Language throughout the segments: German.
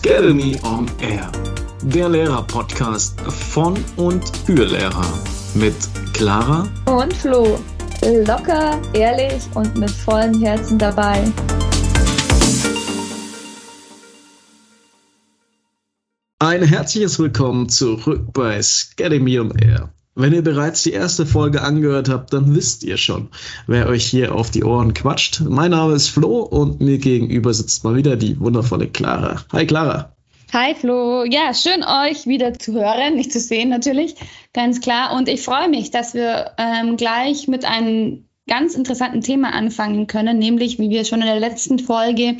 Academy on Air, der Lehrer-Podcast von und für Lehrer mit Clara und Flo. Locker, ehrlich und mit vollem Herzen dabei. Ein herzliches Willkommen zurück bei Academy on Air. Wenn ihr bereits die erste Folge angehört habt, dann wisst ihr schon, wer euch hier auf die Ohren quatscht. Mein Name ist Flo und mir gegenüber sitzt mal wieder die wundervolle Clara. Hi Clara. Hi Flo, ja, schön euch wieder zu hören, nicht zu sehen natürlich, ganz klar. Und ich freue mich, dass wir ähm, gleich mit einem ganz interessanten Thema anfangen können, nämlich, wie wir schon in der letzten Folge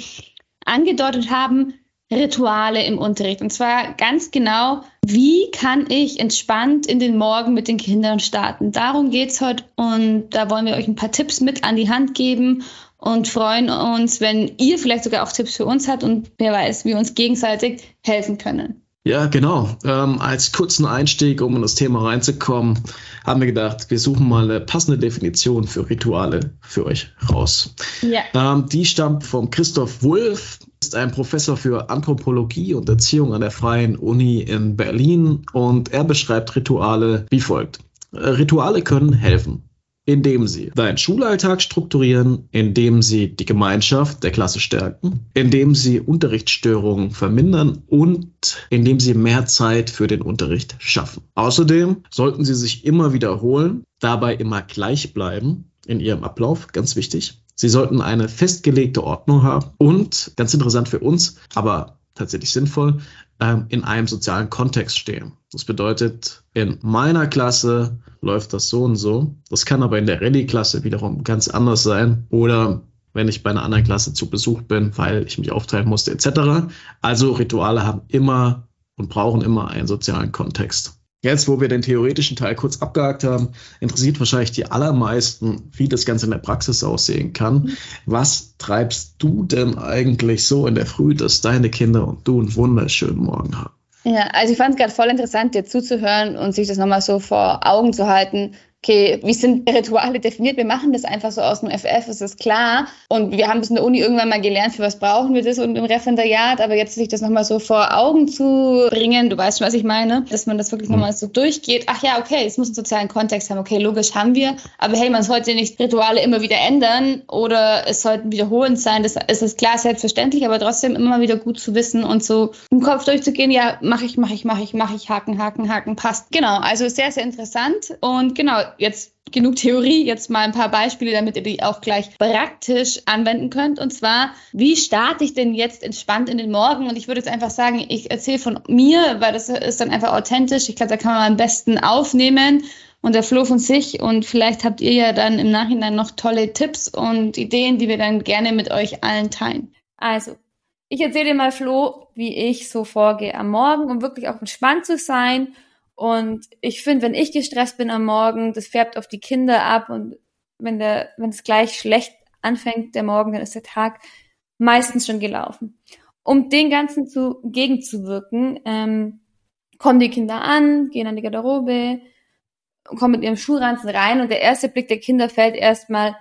angedeutet haben, Rituale im Unterricht. Und zwar ganz genau, wie kann ich entspannt in den Morgen mit den Kindern starten. Darum geht es heute und da wollen wir euch ein paar Tipps mit an die Hand geben und freuen uns, wenn ihr vielleicht sogar auch Tipps für uns habt und wer weiß, wir uns gegenseitig helfen können. Ja, genau. Ähm, als kurzen Einstieg, um in das Thema reinzukommen, haben wir gedacht, wir suchen mal eine passende Definition für Rituale für euch raus. Ja. Ähm, die stammt vom Christoph Wulff, ist ein Professor für Anthropologie und Erziehung an der Freien Uni in Berlin und er beschreibt Rituale wie folgt. Rituale können helfen, indem sie deinen Schulalltag strukturieren, indem sie die Gemeinschaft der Klasse stärken, indem sie Unterrichtsstörungen vermindern und indem sie mehr Zeit für den Unterricht schaffen. Außerdem sollten sie sich immer wiederholen, dabei immer gleich bleiben in ihrem Ablauf, ganz wichtig. Sie sollten eine festgelegte Ordnung haben und, ganz interessant für uns, aber tatsächlich sinnvoll, ähm, in einem sozialen Kontext stehen. Das bedeutet, in meiner Klasse läuft das so und so. Das kann aber in der Rallye-Klasse wiederum ganz anders sein. Oder wenn ich bei einer anderen Klasse zu Besuch bin, weil ich mich aufteilen musste, etc. Also Rituale haben immer und brauchen immer einen sozialen Kontext. Jetzt, wo wir den theoretischen Teil kurz abgehakt haben, interessiert wahrscheinlich die allermeisten, wie das Ganze in der Praxis aussehen kann. Was treibst du denn eigentlich so in der Früh, dass deine Kinder und du einen wunderschönen Morgen haben? Ja, also ich fand es gerade voll interessant, dir zuzuhören und sich das nochmal so vor Augen zu halten, okay, wie sind Rituale definiert? Wir machen das einfach so aus dem FF, ist das klar. Und wir haben das in der Uni irgendwann mal gelernt, für was brauchen wir das und im Referendariat, aber jetzt sich das nochmal so vor Augen zu bringen, du weißt schon, was ich meine, dass man das wirklich mhm. nochmal so durchgeht. Ach ja, okay, es muss einen sozialen Kontext haben. Okay, logisch haben wir, aber hey, man sollte nicht Rituale immer wieder ändern oder es sollten wiederholend sein. Das ist klar, selbstverständlich, aber trotzdem immer wieder gut zu wissen und so im Kopf durchzugehen, ja, mache ich, mache ich, mache ich, mache ich, Haken, Haken, Haken, passt. Genau, also sehr, sehr interessant und genau, jetzt genug Theorie, jetzt mal ein paar Beispiele, damit ihr die auch gleich praktisch anwenden könnt. Und zwar, wie starte ich denn jetzt entspannt in den Morgen? Und ich würde jetzt einfach sagen, ich erzähle von mir, weil das ist dann einfach authentisch. Ich glaube, da kann man am besten aufnehmen und der Flo von sich. Und vielleicht habt ihr ja dann im Nachhinein noch tolle Tipps und Ideen, die wir dann gerne mit euch allen teilen. Also, ich erzähle dir mal, Flo, wie ich so vorgehe am Morgen, um wirklich auch entspannt zu sein und ich finde, wenn ich gestresst bin am Morgen, das färbt auf die Kinder ab und wenn der, wenn es gleich schlecht anfängt, der Morgen, dann ist der Tag meistens schon gelaufen. Um den Ganzen zu gegenzuwirken, ähm, kommen die Kinder an, gehen an die Garderobe, kommen mit ihrem Schulranzen rein und der erste Blick der Kinder fällt erstmal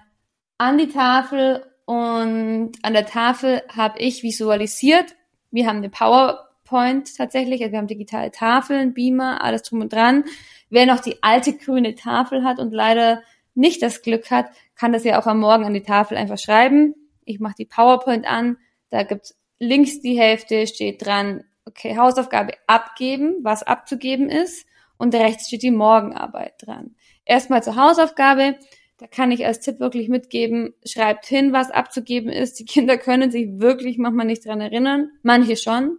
an die Tafel und an der Tafel habe ich visualisiert, wir haben eine Power Point tatsächlich. Also wir haben digitale Tafeln, Beamer, alles drum und dran. Wer noch die alte grüne Tafel hat und leider nicht das Glück hat, kann das ja auch am Morgen an die Tafel einfach schreiben. Ich mache die PowerPoint an, da gibt's links die Hälfte, steht dran, okay, Hausaufgabe abgeben, was abzugeben ist, und rechts steht die Morgenarbeit dran. Erstmal zur Hausaufgabe, da kann ich als Tipp wirklich mitgeben, schreibt hin, was abzugeben ist. Die Kinder können sich wirklich manchmal nicht dran erinnern, manche schon,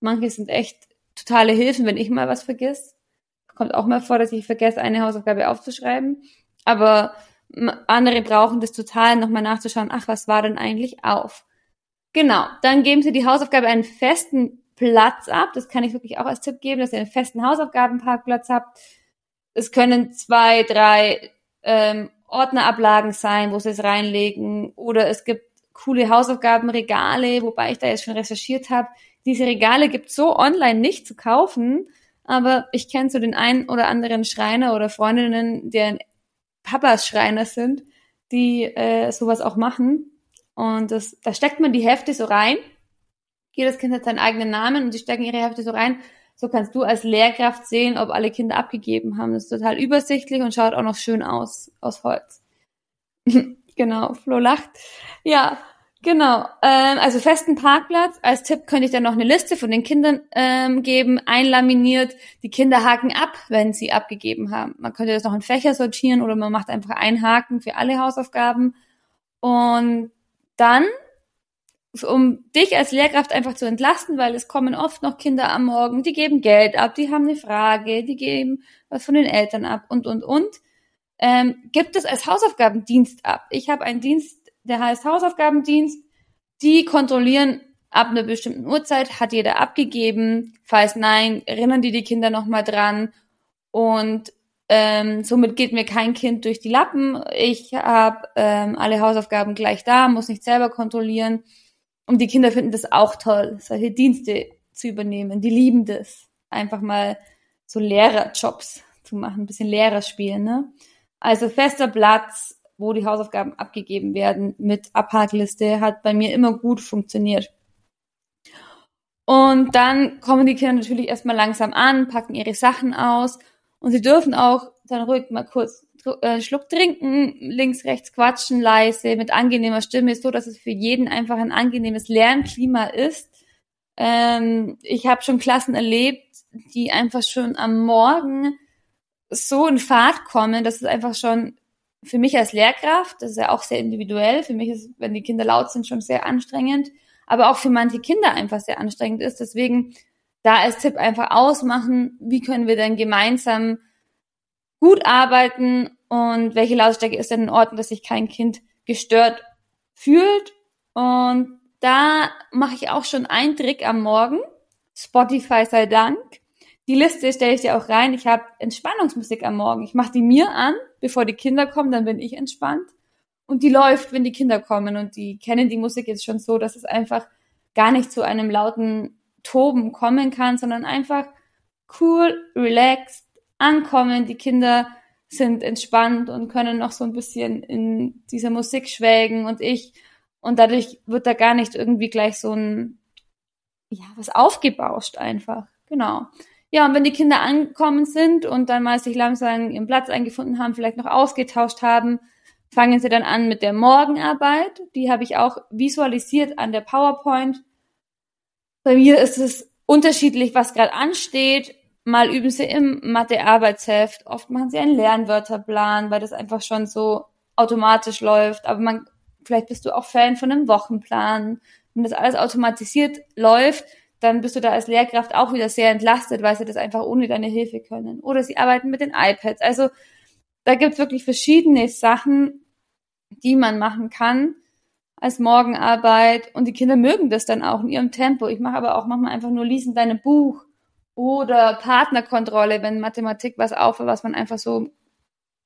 Manche sind echt totale Hilfen, wenn ich mal was vergiss. Kommt auch mal vor, dass ich vergesse, eine Hausaufgabe aufzuschreiben. Aber andere brauchen das total, nochmal nachzuschauen, ach, was war denn eigentlich auf? Genau, dann geben Sie die Hausaufgabe einen festen Platz ab. Das kann ich wirklich auch als Tipp geben, dass ihr einen festen Hausaufgabenparkplatz habt. Es können zwei, drei ähm, Ordnerablagen sein, wo Sie es reinlegen. Oder es gibt coole Hausaufgabenregale, wobei ich da jetzt schon recherchiert habe, diese Regale gibt so online nicht zu kaufen, aber ich kenne so den einen oder anderen Schreiner oder Freundinnen, deren Papas Schreiner sind, die äh, sowas auch machen. Und das, da steckt man die Hefte so rein Jedes Kind hat seinen eigenen Namen und die stecken ihre Hefte so rein. So kannst du als Lehrkraft sehen, ob alle Kinder abgegeben haben. Das ist total übersichtlich und schaut auch noch schön aus, aus Holz. genau, Flo lacht. Ja, genau. Ähm, also festen Parkplatz. Als Tipp könnte ich dann noch eine Liste von den Kindern ähm, geben, einlaminiert. Die Kinder haken ab, wenn sie abgegeben haben. Man könnte das noch in Fächer sortieren oder man macht einfach einen Haken für alle Hausaufgaben. Und dann um dich als Lehrkraft einfach zu entlasten, weil es kommen oft noch Kinder am Morgen, die geben Geld ab, die haben eine Frage, die geben was von den Eltern ab und, und, und. Ähm, gibt es als Hausaufgabendienst ab. Ich habe einen Dienst, der heißt Hausaufgabendienst. Die kontrollieren ab einer bestimmten Uhrzeit, hat jeder abgegeben. Falls nein, erinnern die die Kinder nochmal dran. Und ähm, somit geht mir kein Kind durch die Lappen. Ich habe ähm, alle Hausaufgaben gleich da, muss nicht selber kontrollieren. Und die Kinder finden das auch toll, solche Dienste zu übernehmen. Die lieben das. Einfach mal so Lehrerjobs zu machen, ein bisschen Lehrer spielen. Ne? Also fester Platz, wo die Hausaufgaben abgegeben werden mit Abhakliste, hat bei mir immer gut funktioniert. Und dann kommen die Kinder natürlich erstmal langsam an, packen ihre Sachen aus und sie dürfen auch dann ruhig mal kurz äh, Schluck trinken, links, rechts quatschen, leise, mit angenehmer Stimme, so dass es für jeden einfach ein angenehmes Lernklima ist. Ähm, ich habe schon Klassen erlebt, die einfach schon am Morgen so in Fahrt kommen, dass es einfach schon für mich als Lehrkraft, das ist ja auch sehr individuell, für mich ist, wenn die Kinder laut sind, schon sehr anstrengend, aber auch für manche Kinder einfach sehr anstrengend ist. Deswegen da als Tipp einfach ausmachen, wie können wir denn gemeinsam gut arbeiten und welche Lautstärke ist denn in Ordnung, dass sich kein Kind gestört fühlt. Und da mache ich auch schon einen Trick am Morgen. Spotify sei Dank. Die Liste stelle ich dir auch rein. Ich habe Entspannungsmusik am Morgen. Ich mache die mir an, bevor die Kinder kommen, dann bin ich entspannt. Und die läuft, wenn die Kinder kommen. Und die kennen die Musik jetzt schon so, dass es einfach gar nicht zu einem lauten Toben kommen kann, sondern einfach cool, relaxed, ankommen. Die Kinder sind entspannt und können noch so ein bisschen in dieser Musik schwelgen und ich. Und dadurch wird da gar nicht irgendwie gleich so ein, ja, was aufgebauscht einfach. Genau. Ja, und wenn die Kinder angekommen sind und dann mal sich langsam ihren Platz eingefunden haben, vielleicht noch ausgetauscht haben, fangen sie dann an mit der Morgenarbeit. Die habe ich auch visualisiert an der PowerPoint. Bei mir ist es unterschiedlich, was gerade ansteht. Mal üben sie im Mathe-Arbeitsheft, oft machen sie einen Lernwörterplan, weil das einfach schon so automatisch läuft. Aber man, vielleicht bist du auch Fan von einem Wochenplan. Wenn das alles automatisiert läuft, dann bist du da als Lehrkraft auch wieder sehr entlastet, weil sie das einfach ohne deine Hilfe können. Oder sie arbeiten mit den iPads. Also da gibt's wirklich verschiedene Sachen, die man machen kann als Morgenarbeit. Und die Kinder mögen das dann auch in ihrem Tempo. Ich mache aber auch manchmal einfach nur lesen deinem Buch oder Partnerkontrolle, wenn Mathematik was auf, was man einfach so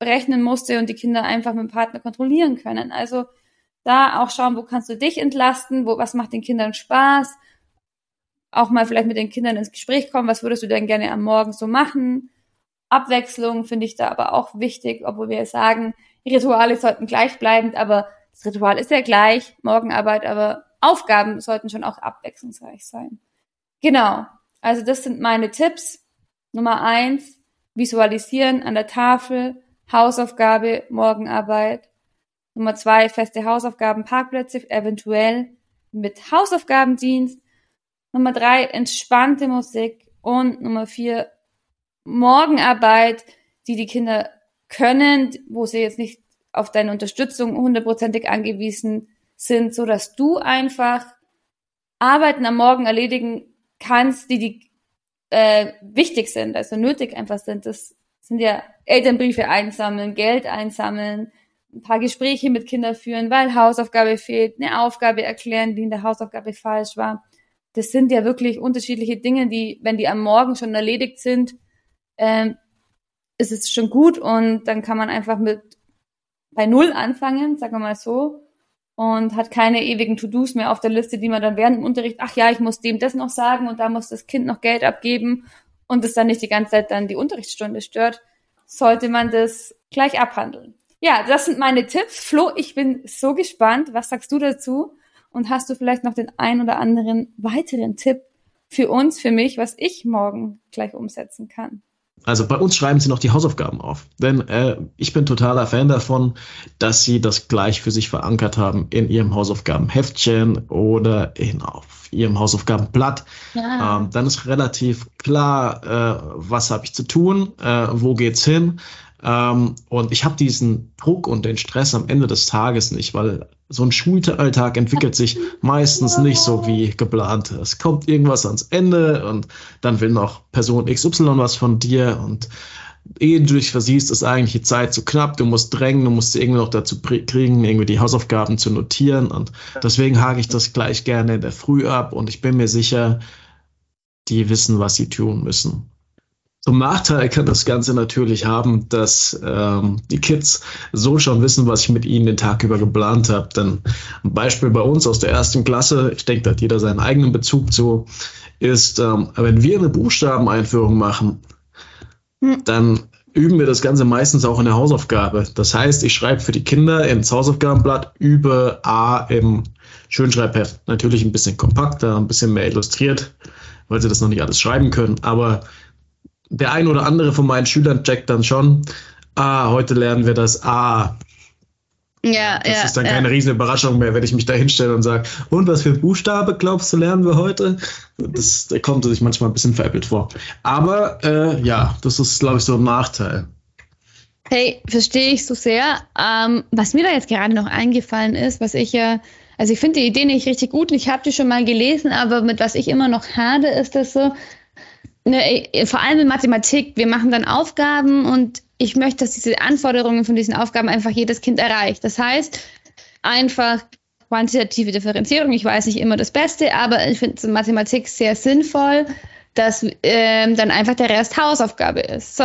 rechnen musste und die Kinder einfach mit dem Partner kontrollieren können. Also da auch schauen, wo kannst du dich entlasten, wo, was macht den Kindern Spaß, auch mal vielleicht mit den Kindern ins Gespräch kommen, was würdest du denn gerne am Morgen so machen. Abwechslung finde ich da aber auch wichtig, obwohl wir sagen, Rituale sollten gleichbleibend, aber das Ritual ist ja gleich, Morgenarbeit, aber Aufgaben sollten schon auch abwechslungsreich sein. Genau. Also das sind meine Tipps. Nummer eins, visualisieren an der Tafel, Hausaufgabe, Morgenarbeit. Nummer zwei, feste Hausaufgaben, Parkplätze, eventuell mit Hausaufgabendienst. Nummer drei, entspannte Musik. Und Nummer vier, Morgenarbeit, die die Kinder können, wo sie jetzt nicht auf deine Unterstützung hundertprozentig angewiesen sind, so dass du einfach Arbeiten am Morgen erledigen kannst, die, die äh, wichtig sind, also nötig einfach sind. Das sind ja Elternbriefe einsammeln, Geld einsammeln, ein paar Gespräche mit Kindern führen, weil Hausaufgabe fehlt, eine Aufgabe erklären, die in der Hausaufgabe falsch war. Das sind ja wirklich unterschiedliche Dinge, die, wenn die am Morgen schon erledigt sind, ähm, ist es schon gut und dann kann man einfach mit bei Null anfangen, sagen wir mal so, und hat keine ewigen To-Dos mehr auf der Liste, die man dann während dem Unterricht, ach ja, ich muss dem das noch sagen und da muss das Kind noch Geld abgeben und es dann nicht die ganze Zeit dann die Unterrichtsstunde stört, sollte man das gleich abhandeln. Ja, das sind meine Tipps. Flo, ich bin so gespannt. Was sagst du dazu? Und hast du vielleicht noch den ein oder anderen weiteren Tipp für uns, für mich, was ich morgen gleich umsetzen kann? Also bei uns schreiben sie noch die Hausaufgaben auf. Denn äh, ich bin totaler Fan davon, dass sie das gleich für sich verankert haben in ihrem Hausaufgabenheftchen oder in, auf ihrem Hausaufgabenblatt. Ja. Ähm, dann ist relativ klar, äh, was habe ich zu tun, äh, wo geht's hin. Ähm, und ich habe diesen Druck und den Stress am Ende des Tages nicht, weil so ein Schulalltag entwickelt sich meistens nicht so wie geplant. Es kommt irgendwas ans Ende und dann will noch Person XY was von dir und ehe du dich versiehst, ist eigentlich die Zeit zu knapp. Du musst drängen, du musst sie irgendwie noch dazu kriegen, irgendwie die Hausaufgaben zu notieren und deswegen hake ich das gleich gerne in der Früh ab und ich bin mir sicher, die wissen, was sie tun müssen. Zum Nachteil kann das Ganze natürlich haben, dass ähm, die Kids so schon wissen, was ich mit ihnen den Tag über geplant habe. Denn ein Beispiel bei uns aus der ersten Klasse, ich denke, da hat jeder seinen eigenen Bezug zu, ist, ähm, wenn wir eine Buchstabeneinführung machen, hm. dann üben wir das Ganze meistens auch in der Hausaufgabe. Das heißt, ich schreibe für die Kinder ins Hausaufgabenblatt über A im Schönschreibheft. Natürlich ein bisschen kompakter, ein bisschen mehr illustriert, weil sie das noch nicht alles schreiben können. Aber der ein oder andere von meinen Schülern checkt dann schon, ah, heute lernen wir das A. Ja, das ja, ist dann ja. keine riesen Überraschung mehr, wenn ich mich da hinstelle und sage, und was für Buchstabe glaubst du, lernen wir heute? Das, da kommt sich manchmal ein bisschen veräppelt vor. Aber äh, ja, das ist, glaube ich, so ein Nachteil. Hey, verstehe ich so sehr. Ähm, was mir da jetzt gerade noch eingefallen ist, was ich ja, also ich finde die Idee nicht richtig gut und ich habe die schon mal gelesen, aber mit was ich immer noch hade, ist das so, ne, vor allem in Mathematik, wir machen dann Aufgaben und ich möchte, dass diese Anforderungen von diesen Aufgaben einfach jedes Kind erreicht. Das heißt, einfach quantitative Differenzierung, ich weiß nicht immer das Beste, aber ich finde Mathematik sehr sinnvoll, dass ähm, dann einfach der Rest Hausaufgabe ist. So,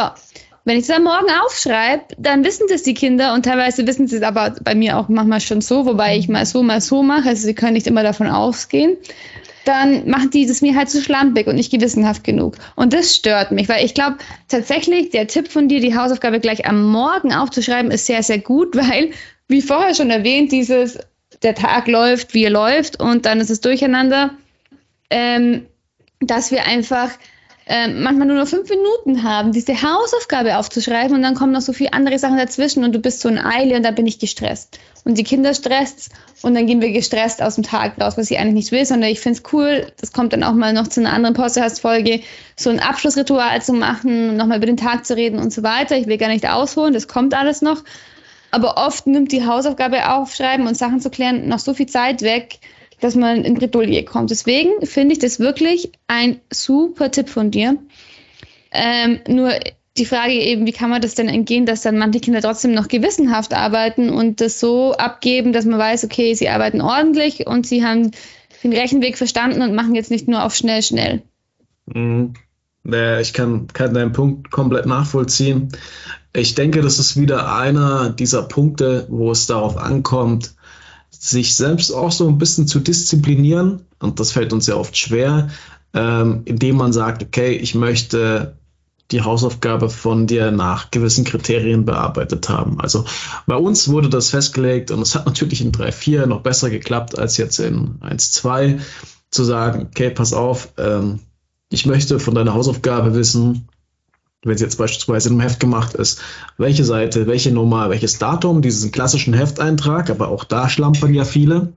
wenn ich es dann morgen aufschreibe, dann wissen das die Kinder und teilweise wissen sie es aber bei mir auch manchmal schon so, wobei ich mal so, mal so mache. Also sie können nicht immer davon ausgehen dann macht die das mir halt zu schlampig und nicht gewissenhaft genug. Und das stört mich, weil ich glaube tatsächlich, der Tipp von dir, die Hausaufgabe gleich am Morgen aufzuschreiben, ist sehr, sehr gut, weil, wie vorher schon erwähnt, dieses, der Tag läuft, wie er läuft und dann ist es durcheinander, ähm, dass wir einfach äh, manchmal nur noch fünf Minuten haben, diese Hausaufgabe aufzuschreiben und dann kommen noch so viele andere Sachen dazwischen und du bist so in Eile und dann bin ich gestresst. Und die Kinder stresst und dann gehen wir gestresst aus dem Tag raus, was ich eigentlich nicht will, sondern ich finde es cool, das kommt dann auch mal noch zu einer anderen Podcast-Folge, so ein Abschlussritual zu machen, nochmal über den Tag zu reden und so weiter. Ich will gar nicht ausholen, das kommt alles noch. Aber oft nimmt die Hausaufgabe aufschreiben und Sachen zu klären noch so viel Zeit weg, dass man in Bredouille kommt. Deswegen finde ich das wirklich ein super Tipp von dir. Ähm, nur die Frage eben, wie kann man das denn entgehen, dass dann manche Kinder trotzdem noch gewissenhaft arbeiten und das so abgeben, dass man weiß, okay, sie arbeiten ordentlich und sie haben den Rechenweg verstanden und machen jetzt nicht nur auf schnell, schnell. Mhm. Ich kann, kann deinen Punkt komplett nachvollziehen. Ich denke, das ist wieder einer dieser Punkte, wo es darauf ankommt, sich selbst auch so ein bisschen zu disziplinieren. Und das fällt uns sehr oft schwer, ähm, indem man sagt, okay, ich möchte die Hausaufgabe von dir nach gewissen Kriterien bearbeitet haben. Also bei uns wurde das festgelegt und es hat natürlich in 3.4 noch besser geklappt als jetzt in 1.2 zu sagen, okay, pass auf, ähm, ich möchte von deiner Hausaufgabe wissen, wenn es jetzt beispielsweise im Heft gemacht ist, welche Seite, welche Nummer, welches Datum, diesen klassischen Hefteintrag, aber auch da schlampern ja viele.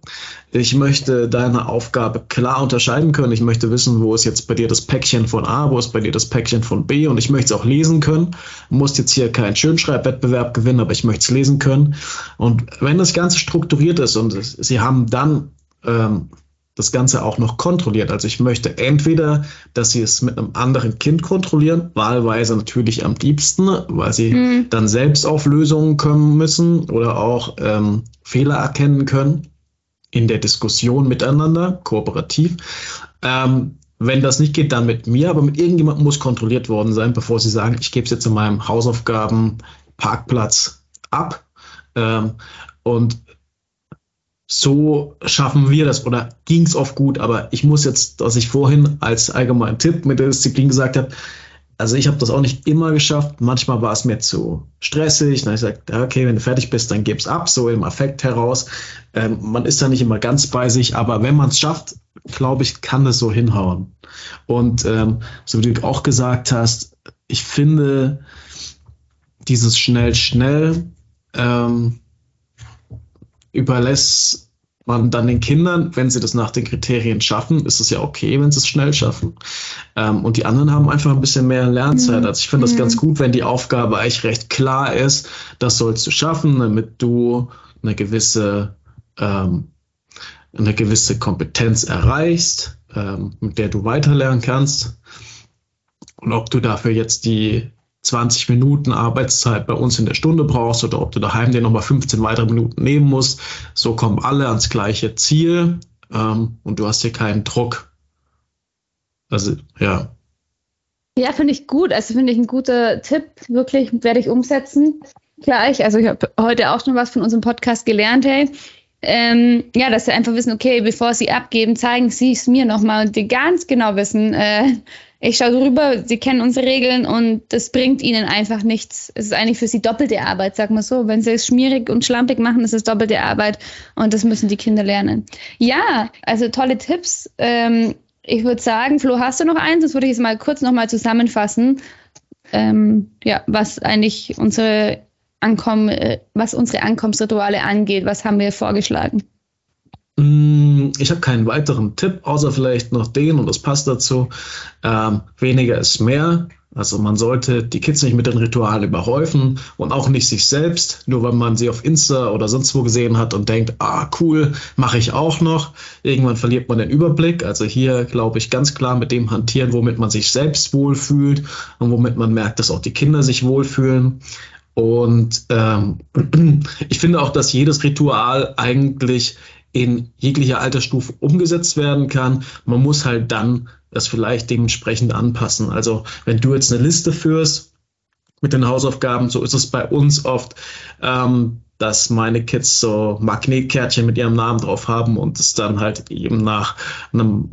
Ich möchte deine Aufgabe klar unterscheiden können. Ich möchte wissen, wo ist jetzt bei dir das Päckchen von A, wo ist bei dir das Päckchen von B und ich möchte es auch lesen können. Du musst jetzt hier keinen Schönschreibwettbewerb gewinnen, aber ich möchte es lesen können. Und wenn das Ganze strukturiert ist und Sie haben dann ähm, das Ganze auch noch kontrolliert. Also ich möchte entweder, dass sie es mit einem anderen Kind kontrollieren, wahlweise natürlich am liebsten, weil sie mhm. dann selbst auf Lösungen kommen müssen oder auch ähm, Fehler erkennen können in der Diskussion miteinander, kooperativ. Ähm, wenn das nicht geht, dann mit mir, aber mit irgendjemandem muss kontrolliert worden sein, bevor sie sagen, ich gebe es jetzt in meinem Hausaufgaben Parkplatz ab. Ähm, und so schaffen wir das oder ging es oft gut, aber ich muss jetzt, was ich vorhin als allgemeinen Tipp mit der Disziplin gesagt habe, also ich habe das auch nicht immer geschafft. Manchmal war es mir zu stressig. Dann ich gesagt, okay, wenn du fertig bist, dann gib's ab, so im Affekt heraus. Ähm, man ist da nicht immer ganz bei sich, aber wenn man es schafft, glaube ich, kann es so hinhauen. Und ähm, so wie du auch gesagt hast, ich finde dieses schnell, schnell ähm, überlässt man dann den Kindern, wenn sie das nach den Kriterien schaffen, ist es ja okay, wenn sie es schnell schaffen. Ähm, und die anderen haben einfach ein bisschen mehr Lernzeit. Mhm. Also ich finde das ganz mhm. gut, wenn die Aufgabe eigentlich recht klar ist, das sollst du schaffen, damit du eine gewisse, ähm, eine gewisse Kompetenz erreichst, ähm, mit der du weiterlernen kannst. Und ob du dafür jetzt die 20 Minuten Arbeitszeit bei uns in der Stunde brauchst oder ob du daheim dir nochmal 15 weitere Minuten nehmen musst. So kommen alle ans gleiche Ziel ähm, und du hast hier keinen Druck. Also, ja. Ja, finde ich gut. Also finde ich ein guter Tipp. Wirklich werde ich umsetzen. Gleich. Also ich habe heute auch schon was von unserem Podcast gelernt, hey. Ähm, ja, dass sie einfach wissen, okay, bevor sie abgeben, zeigen sie es mir nochmal und die ganz genau wissen, äh, ich schaue drüber, sie kennen unsere Regeln und das bringt ihnen einfach nichts. Es ist eigentlich für sie doppelte Arbeit, sag mal so. Wenn sie es schmierig und schlampig machen, ist es doppelte Arbeit und das müssen die Kinder lernen. Ja, also tolle Tipps. Ähm, ich würde sagen, Flo, hast du noch eins? Das würde ich jetzt mal kurz nochmal zusammenfassen. Ähm, ja, was eigentlich unsere Ankommen, äh, was unsere Ankommensrituale angeht. Was haben wir vorgeschlagen? Mm, ich habe keinen weiteren Tipp, außer vielleicht noch den, und das passt dazu. Ähm, weniger ist mehr. Also man sollte die Kids nicht mit den Ritualen überhäufen und auch nicht sich selbst, nur weil man sie auf Insta oder sonst wo gesehen hat und denkt, ah cool, mache ich auch noch. Irgendwann verliert man den Überblick. Also hier glaube ich ganz klar mit dem hantieren, womit man sich selbst wohlfühlt und womit man merkt, dass auch die Kinder sich wohlfühlen. Und ähm, ich finde auch, dass jedes Ritual eigentlich in jeglicher Altersstufe umgesetzt werden kann. Man muss halt dann das vielleicht dementsprechend anpassen. Also wenn du jetzt eine Liste führst mit den Hausaufgaben, so ist es bei uns oft, ähm, dass meine Kids so Magnetkärtchen mit ihrem Namen drauf haben und es dann halt eben nach einem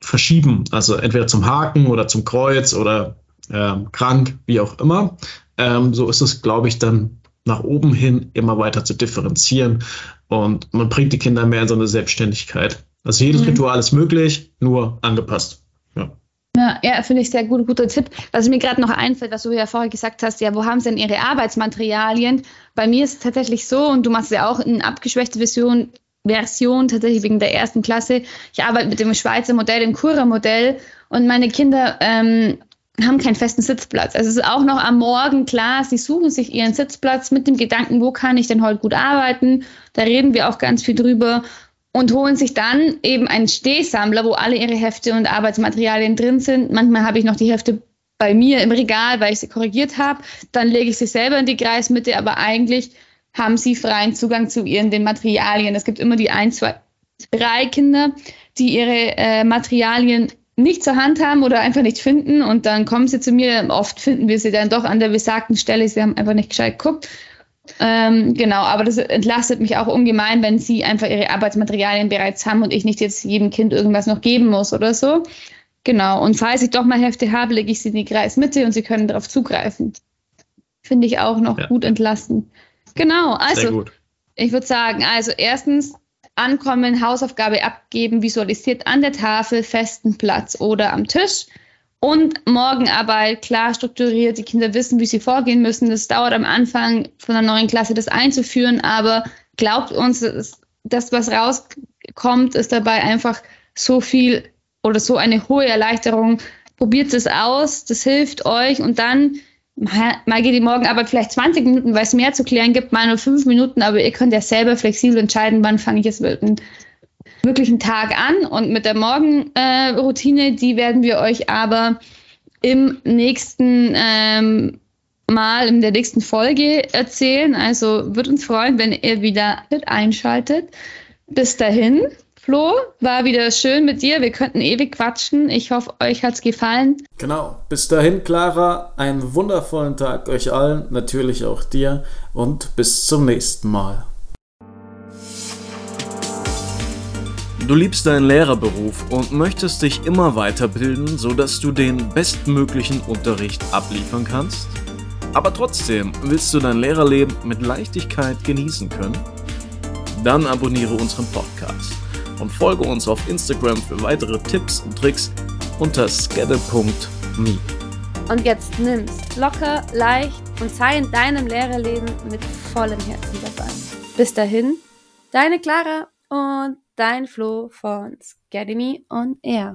Verschieben, also entweder zum Haken oder zum Kreuz oder ähm, krank, wie auch immer. Ähm, so ist es, glaube ich, dann nach oben hin immer weiter zu differenzieren und man bringt die Kinder mehr in so eine Selbstständigkeit. Also jedes mhm. Ritual ist möglich, nur angepasst. Ja. Ja, ja finde ich sehr gut, guter Tipp. Was mir gerade noch einfällt, was du ja vorher gesagt hast, ja, wo haben sie denn ihre Arbeitsmaterialien? Bei mir ist es tatsächlich so, und du machst ja auch eine abgeschwächte Version, Version tatsächlich wegen der ersten Klasse. Ich arbeite mit dem Schweizer Modell, dem Cura-Modell, und meine Kinder ähm, haben keinen festen Sitzplatz. Also es ist auch noch am Morgen klar, sie suchen sich ihren Sitzplatz mit dem Gedanken, wo kann ich denn heute gut arbeiten? Da reden wir auch ganz viel drüber und holen sich dann eben einen Stehsammler, wo alle ihre Hefte und Arbeitsmaterialien drin sind. Manchmal habe ich noch die Hefte bei mir im Regal, weil ich sie korrigiert habe. Dann lege ich sie selber in die Kreismitte, aber eigentlich haben sie freien Zugang zu ihren den Materialien. Es gibt immer die ein, zwei, drei Kinder, die ihre äh, Materialien nicht zur Hand haben oder einfach nicht finden und dann kommen sie zu mir. Oft finden wir sie dann doch an der besagten Stelle. Sie haben einfach nicht gescheit geguckt. Ähm, genau, aber das entlastet mich auch ungemein, wenn sie einfach ihre Arbeitsmaterialien bereits haben und ich nicht jetzt jedem Kind irgendwas noch geben muss oder so. Genau, und falls ich doch mal Hefte habe, lege ich sie in die Kreismitte und sie können darauf zugreifen. Finde ich auch noch ja. gut entlasten. Genau, also ich würde sagen, also erstens Ankommen, Hausaufgabe abgeben, visualisiert an der Tafel, festen Platz oder am Tisch. Und Morgenarbeit klar strukturiert. Die Kinder wissen, wie sie vorgehen müssen. Das dauert am Anfang von der neuen Klasse, das einzuführen. Aber glaubt uns, das, was rauskommt, ist dabei einfach so viel oder so eine hohe Erleichterung. Probiert es aus, das hilft euch. Und dann mal geht die Morgenarbeit vielleicht 20 Minuten, weil es mehr zu klären gibt, mal nur 5 Minuten, aber ihr könnt ja selber flexibel entscheiden, wann fange ich jetzt wirklich einen Tag an. Und mit der Morgenroutine, äh, die werden wir euch aber im nächsten ähm, Mal, in der nächsten Folge erzählen. Also würde uns freuen, wenn ihr wieder mit einschaltet. Bis dahin. Flo, war wieder schön mit dir. Wir könnten ewig quatschen. Ich hoffe, euch hat es gefallen. Genau. Bis dahin, Clara, einen wundervollen Tag euch allen, natürlich auch dir und bis zum nächsten Mal. Du liebst deinen Lehrerberuf und möchtest dich immer weiterbilden, sodass du den bestmöglichen Unterricht abliefern kannst? Aber trotzdem willst du dein Lehrerleben mit Leichtigkeit genießen können? Dann abonniere unseren Podcast und folge uns auf Instagram für weitere Tipps und Tricks unter skedde.me. Und jetzt nimm's locker, leicht und sei in deinem Lehrerleben mit vollem Herzen dabei. Bis dahin, deine Clara und dein Flo von Scademy on Air.